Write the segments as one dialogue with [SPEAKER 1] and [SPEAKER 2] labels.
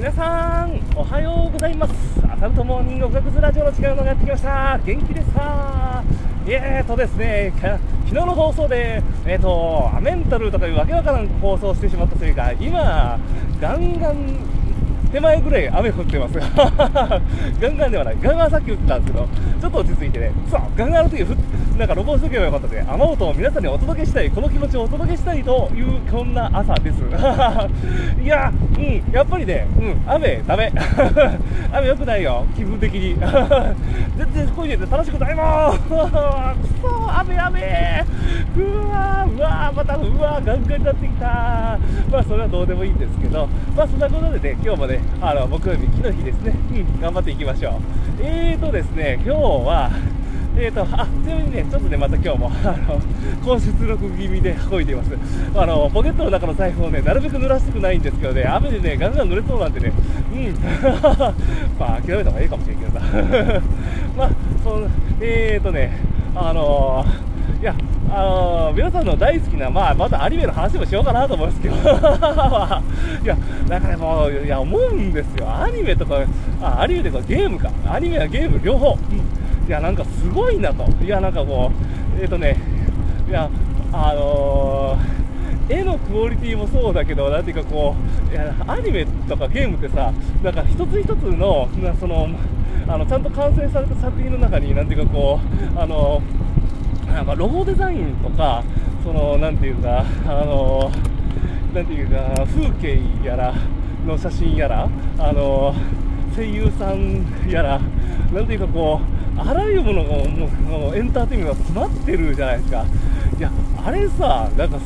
[SPEAKER 1] 皆さんおはようございます。アサルトモーニング音楽ラジオの違うのがやってきました。元気ですか？えーとですね昨日の放送でえーとアメンタルとかいうわけわからん放送してしまったせいか今ガンガン手前ぐらい雨降ってます。ガンガンではない。ガンガンさっき降ったんですけどちょっと落ち着いてね。そうガンガンの時ふなんか録音しとけばよかったで雨音を皆さんにお届けしたいこの気持ちをお届けしたいというこんな朝です。いやうんやっぱりねうん雨ダメ。雨良くないよ。気分的に。全然こいうの楽しくないもん。くそ雨雨。うわうわまたうわガンガンになってきたまあそれはどうでもいいんですけど。まあそんなことでね今日もねあの木曜日、木の日ですね、うん、頑張っていきましょう。えーとですね、今日は、えーと、あちなみにね、ちょっとね、また今日も、あの、高出力気味でこいでいます。あの、ポケットの中の財布をね、なるべく濡らしたくないんですけどね、雨でね、ガンガン濡れそうなんでね、うん、まあ、諦めた方がいいかもしれんけどな。まあ、その、えーとね、あのいや、あのー、皆さんの大好きな、まあ、またアニメの話もしようかなと思うんですけど、いや、なんかね、もう、いや、思うんですよ。アニメとか、あ、アニメとかゲームか。アニメやゲーム両方。うん。いや、なんかすごいなと。いや、なんかこう、えっ、ー、とね、いや、あのー、絵のクオリティもそうだけど、なんていうかこう、いや、アニメとかゲームってさ、なんか一つ一つの、その、あの、ちゃんと完成された作品の中に、なんていうかこう、あのーなんかロゴデザインとか、そのなんていうか、あのなんていうか、風景やらの写真やら、あの声優さんやら、なんていうかこう、あらゆるものがもうエンターテインメントが詰まってるじゃないですか。いや、あれさ、なんか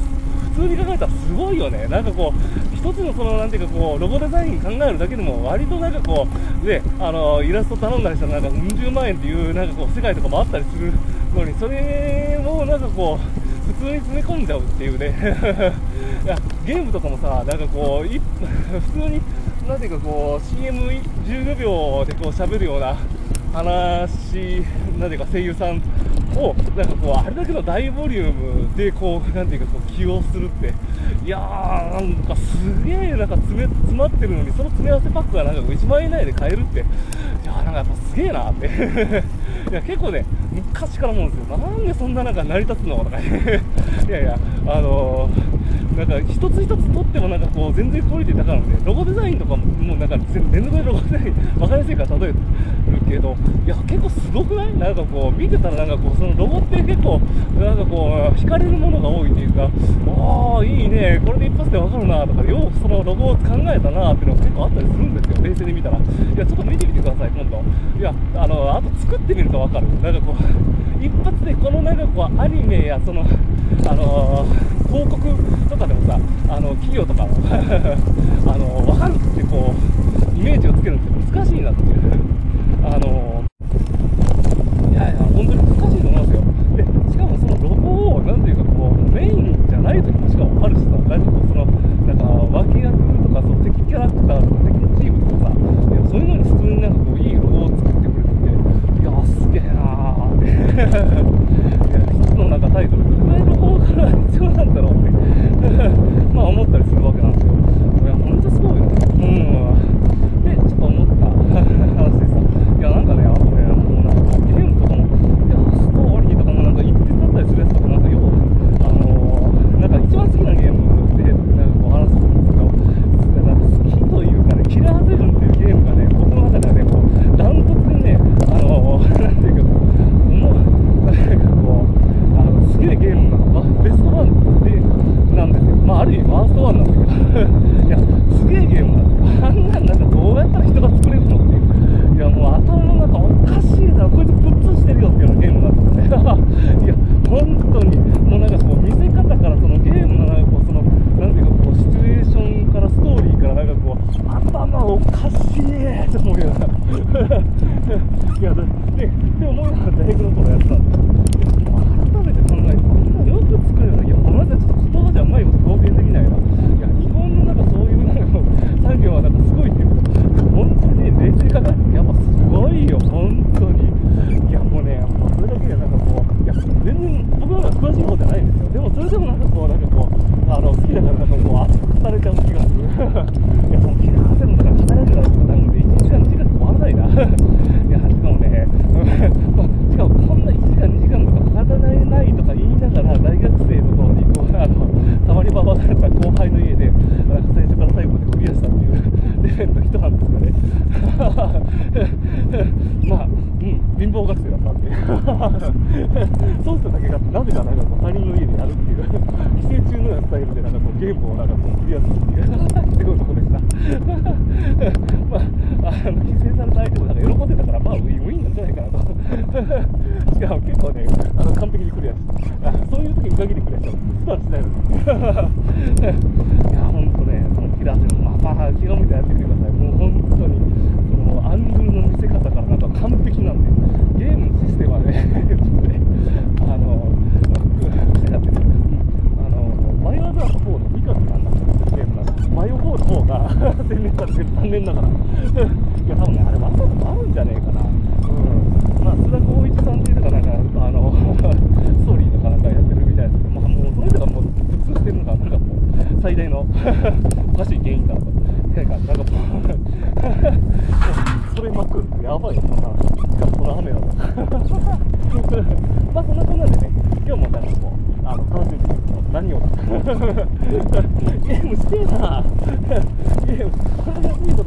[SPEAKER 1] 普通に考えたらすごいよね。なんかこう、一つのその、なんていうかこう、ロゴデザイン考えるだけでも、割となんかこう、ね、あの、イラスト頼んだりしたらなんかうん十万円っていう、なんかこう、世界とかもあったりするのに、それをなんかこう、普通に詰め込んじゃうっていうね いや、ゲームとかもさ、なんかこう、普通に、なんていうかこう、CM15 秒でこう喋るような話、なんていうか声優さんを、なんかこう、あれだけの大ボリュームで、こう、なんていうかこう、起用するって、いやー、なんかすげえ、なんか詰め、詰まってるのに、その詰め合わせパックがなんか1万円以内で買えるって、いやー、なんかやっぱすげえなって。いや、結構ね、昔から思うんですよ。なんでそんななんか成り立つのとかね。いやいや、あのー、なんか一つ一つ取ってもなんかこう、全然クオリティ高いので、ロゴデザインとかも、なんか全然ロゴデザイン、わかりやすいから例えるけど、いや、結構すごくないなんかこう、見てたらなんかこう、そのロゴって結構、なんかこう、惹かれるものが多いっていうか、ああ、いいね、これで一発でわかるなとか、よくそのロゴを考えたなっていうのが結構あったりするんですよ、冷静に見たら。いや、ちょっと見てみてください、今度。いや、あの、あと作ってみるとわかる。なんかこう、一発でこのなんかこう、アニメや、その、あのー、あの、企業とか、あの、わかるってこう、イメージをつけるのって難しいなっていう。あのいやいや、本当に難しいと思いますよ。で、しかもそのロゴを、なんていうかこう、メインじゃない時もしかもあるしさ、なんか、その、なんか、脇役とか、その敵キャラクターとか、敵のチームとかさ、いやそういうのに普通になんかこう、いいロゴを作ってくれてて、いやすげえなーって。いや、一つのなんかタイトル、どれぐらいロゴが必要なんだろう、思ったりするわけなんですよ。いや、ほんとすごいよ。うん。で、ちょっと思った話でさ、いや、なんかね、あとね、もうなんかゲームとかも、いや、ストーリーとかもなんか一筆だったりするやつとか、なんかよう、あのー、なんか一番好きなゲームで、なんかこう話すんですけど、なんか好きというかね、キラーゼブンっていうゲームがね、僕の中ではね、こう、ダントツでね、あのー、なんていうか、もう、なんかこう、あの、すげえゲームなの、まあ、ベストワンで、なんですよ。まあ、ある意味ワーストワンなんだけど、いや、すげえゲームなんですよ。あんなんなんかどうやったら人が作れるのっていう。いや、もう頭の中おかしいだろ、こいつぶっ通してるよっていうようなゲームなんですよね。いや、本当に、全然僕のは詳しい方じゃないんですよ。でもそれでもなんかこうなんかこうあの好きだからなんかもう圧倒されちゃう気がする。いやその気が汗もだから力からとかなんで1時間2時間っか終わらないな。いやしかもね、まあ、しかもこんな1時間2時間とか働えないとか言いながら大学生の頃にこうあのたまにばばされた後輩の家で最初から最後までクリアしたっていう レベルの人なんですかね。ま貧乏学生だったんで そうしただけがなぜかなんかこう他人の家でやるっていう。寄生虫のようなスタイルでなんかこうゲームをなんかこうクリアするっていう。すごいとこでしたまああの寄生された相手もなんか喜んでたからまあウィンウィンなんじゃないかなと。しかも結構ねあの完璧にクリアしてあそういう時に限りクリアしちゃう普段しないのに。いや本当ねそのキラー戦まあまあ気が向いてやってみてくださいもう本当にそのアングルの見せ方からなんか完璧なんでゲームのシステムはねちょっとねあの癖になってるあのバイオハザード4のミカスさんが作ってるゲームなんですバイオ4の方が洗練されてる残念ながらいや多分ねあれわざとあるんじゃねえかな。うん。まあ須田光一さんっていうのがなんかあのストーリーとかなんかやってるみたいですけどまあもうその人がもう普通してるのがなんかもう最大の おかしい原因だとなんかなんかもうそれまくる。やばいよそんなしかもこの雨なの まあそんなこんなんでね今日もなんかこうあの楽何を？ゲームしてえな。ゲーム。これが安いと